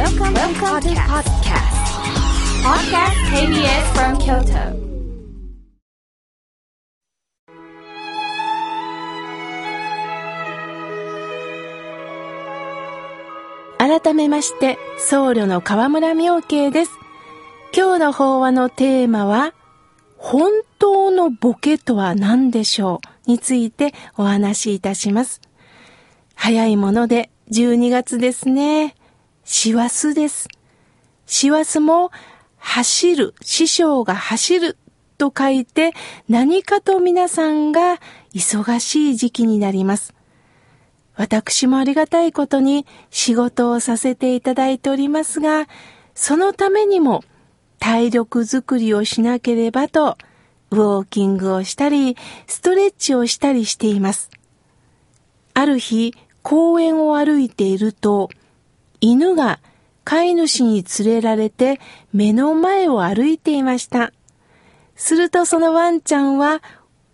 Welcome, Welcome to podcast. Podcast KBS from Kyoto. 改めまして、僧侶の河村明慶です。今日の法話のテーマは、本当のボケとは何でしょうについてお話しいたします。早いもので12月ですね。師走です。師走も走る、師匠が走ると書いて何かと皆さんが忙しい時期になります。私もありがたいことに仕事をさせていただいておりますが、そのためにも体力づくりをしなければと、ウォーキングをしたり、ストレッチをしたりしています。ある日、公園を歩いていると、犬が飼い主に連れられて目の前を歩いていました。するとそのワンちゃんは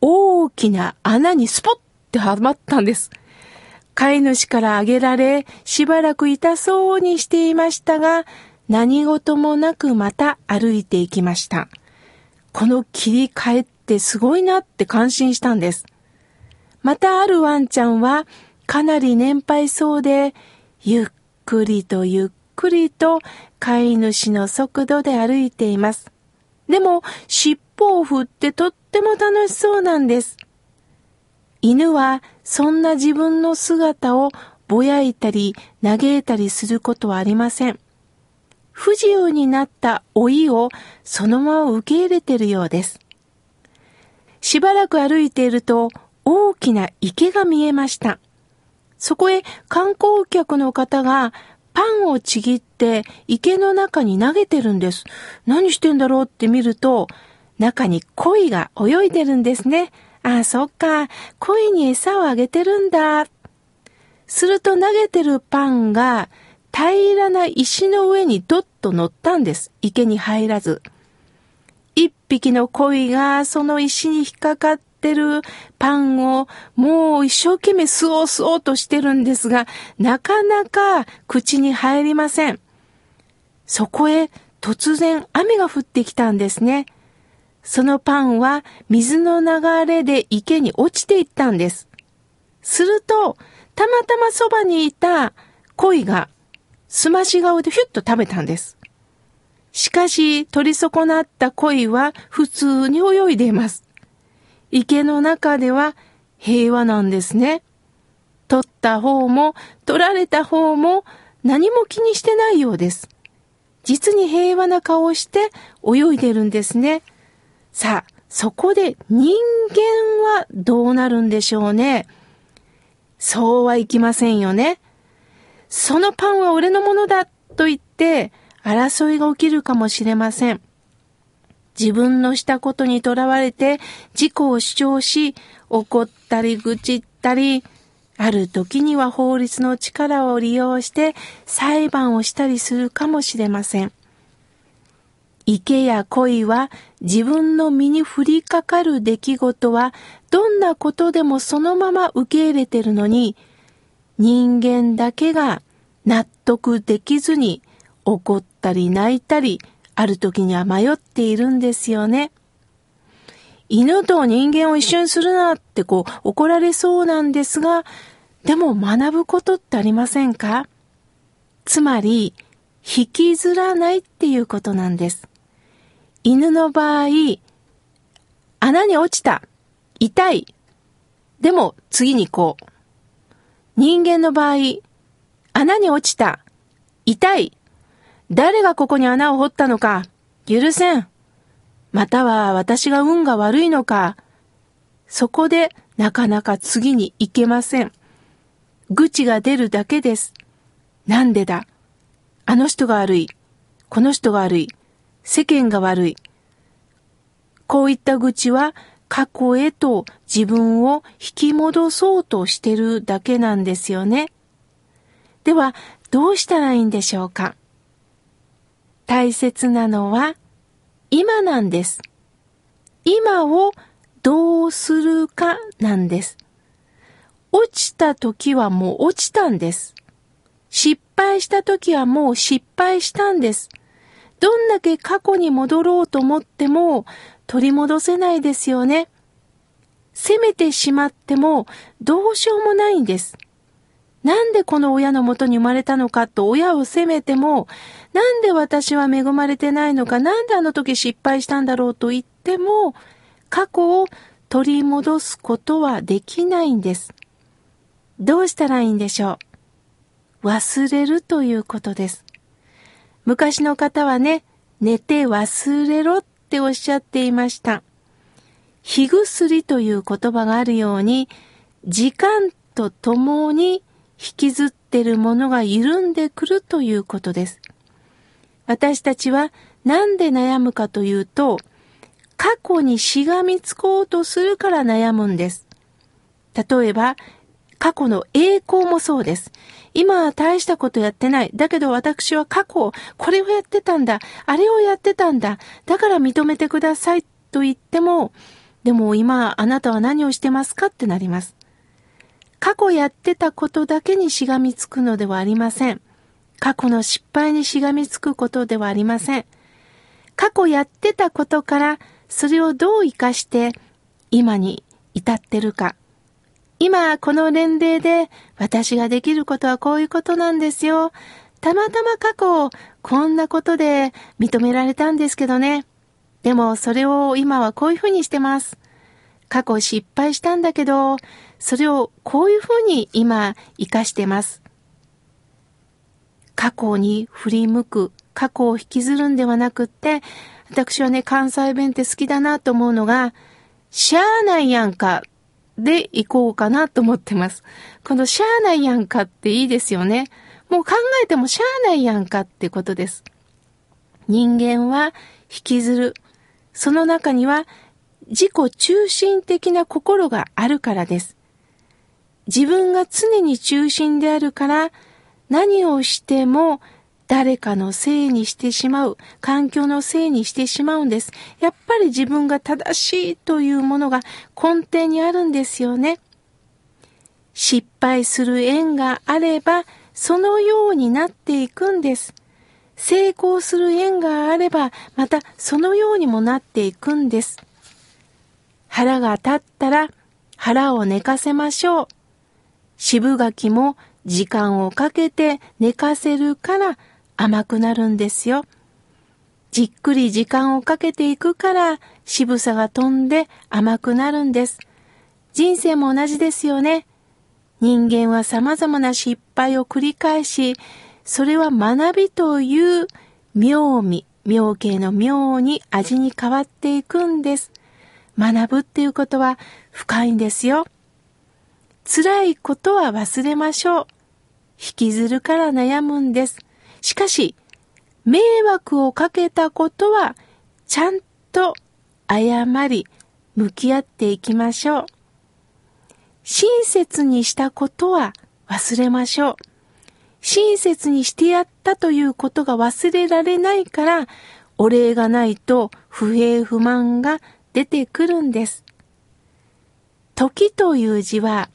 大きな穴にスポッてはまったんです。飼い主からあげられ、しばらく痛そうにしていましたが、何事もなくまた歩いていきました。この切り替えってすごいなって感心したんです。またあるワンちゃんはかなり年配そうで、ゆっくりとゆっくりと飼い主の速度で歩いています。でも尻尾を振ってとっても楽しそうなんです。犬はそんな自分の姿をぼやいたり嘆いたりすることはありません。不自由になった老いをそのまま受け入れているようです。しばらく歩いていると大きな池が見えました。そこへ観光客の方がパンをちぎって池の中に投げてるんです。何してんだろうって見ると、中に鯉が泳いでるんですね。ああ、そっか。鯉に餌をあげてるんだ。すると投げてるパンが平らな石の上にどっと乗ったんです。池に入らず。一匹の鯉がその石に引っかかっててるパンをもう一生懸命吸おう吸おうとしてるんですが、なかなか口に入りません。そこへ突然雨が降ってきたんですね。そのパンは水の流れで池に落ちていったんです。すると、たまたまそばにいた鯉がすまし顔でヒュッと食べたんです。しかし、取り損なった鯉は普通に泳いでいます。池の中では平和なんですね。取った方も取られた方も何も気にしてないようです。実に平和な顔をして泳いでるんですね。さあ、そこで人間はどうなるんでしょうね。そうはいきませんよね。そのパンは俺のものだと言って争いが起きるかもしれません。自分のしたことにとらわれて自己を主張し、怒ったり愚痴ったり、ある時には法律の力を利用して裁判をしたりするかもしれません。池や恋は自分の身に降りかかる出来事はどんなことでもそのまま受け入れてるのに人間だけが納得できずに怒ったり泣いたりある時には迷っているんですよね。犬と人間を一緒にするなってこう怒られそうなんですが、でも学ぶことってありませんか？つまり、引きずらないっていうことなんです。犬の場合、穴に落ちた。痛い。でも次にこう。人間の場合、穴に落ちた。痛い。誰がここに穴を掘ったのか、許せん。または私が運が悪いのか。そこでなかなか次に行けません。愚痴が出るだけです。なんでだ？あの人が悪い。この人が悪い。世間が悪い。こういった愚痴は過去へと自分を引き戻そうとしてるだけなんですよね。では、どうしたらいいんでしょうか？大切なのは今なんです。今をどうするかなんです。落ちた時はもう落ちたんです。失敗した時はもう失敗したんです。どんだけ過去に戻ろうと思っても取り戻せないですよね。責めてしまってもどうしようもないんです。なんでこの親のもとに生まれたのかと親を責めても、なんで私は恵まれてないのか、なんであの時失敗したんだろうと言っても、過去を取り戻すことはできないんです。どうしたらいいんでしょう？忘れるということです。昔の方はね、寝て忘れろっておっしゃっていました。火薬という言葉があるように、時間とともに引きずってるものが緩んでくるということです。私たちは何で悩むかというと、過去にしがみつこうとするから悩むんです。例えば、過去の栄光もそうです。今は大したことやってない。だけど私は過去、これをやってたんだ。あれをやってたんだ。だから認めてくださいと言っても、でも今あなたは何をしてますかってなります。過去やってたことだけにしがみつくのではありません。過去の失敗にしがみつくことではありません。過去やってたことからそれをどう活かして今に至ってるか。今この年齢で私ができることはこういうことなんですよ。たまたま過去こんなことで認められたんですけどね。でもそれを今はこういうふうにしてます。過去失敗したんだけど、それをこういうふうに今活かしてます。過去に振り向く、過去を引きずるんではなくって、私はね、関西弁って好きだなと思うのが、しゃーないやんかで行こうかなと思ってます。このしゃーないやんかっていいですよね。もう考えてもしゃーないやんかってことです。人間は引きずる。その中には自己中心的な心があるからです。自分が常に中心であるから何をしても誰かのせいにしてしまう、環境のせいにしてしまうんです。やっぱり自分が正しいというものが根底にあるんですよね。失敗する縁があれば、そのようになっていくんです。成功する縁があれば、またそのようにもなっていくんです。腹が立ったら腹を寝かせましょう。渋柿も時間をかけて寝かせるから甘くなるんですよ。じっくり時間をかけていくから渋さが飛んで甘くなるんです。人生も同じですよね。人間は様々な失敗を繰り返し、それは学びという妙味、妙形の妙に味に変わっていくんです。学ぶっていうことは深いんですよ。辛いことは忘れましょう。引きずるから悩むんです。しかし、迷惑をかけたことは、ちゃんと謝り、向き合っていきましょう。親切にしたことは忘れましょう。親切にしてやったということが忘れられないから、お礼がないと不平不満が出てくるんです。時という字は、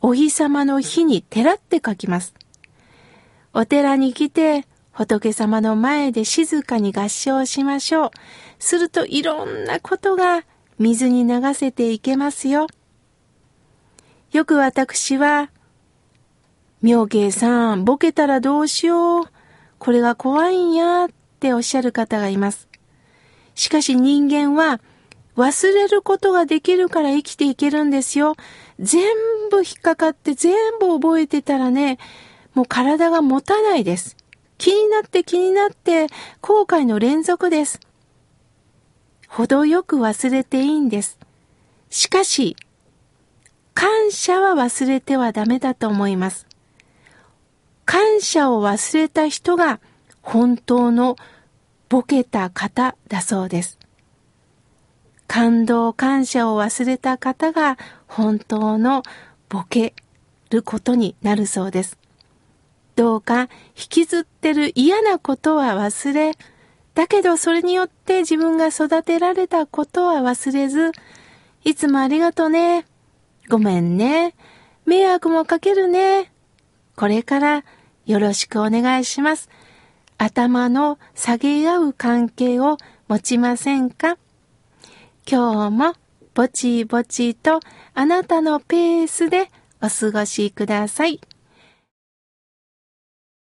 お日様の日に寺って書きます。お寺に来て仏様の前で静かに合唱しましょう。するといろんなことが水に流せていけますよ。よく私は、妙慶さん、ボケたらどうしよう。これが怖いんやっておっしゃる方がいます。しかし人間は忘れることができるから生きていけるんですよ。全部引っかかって全部覚えてたらね、もう体が持たないです。気になって気になって後悔の連続です。程よく忘れていいんです。しかし、感謝は忘れてはダメだと思います。感謝を忘れた人が本当のボケた方だそうです。感動感謝を忘れた方が本当のボケることになるそうです。どうか引きずってる嫌なことは忘れ、だけどそれによって自分が育てられたことは忘れず、いつもありがとね。ごめんね。迷惑もかけるね。これからよろしくお願いします。頭の下げ合う関係を持ちませんか？今日もぼちぼちとあなたのペースでお過ごしください。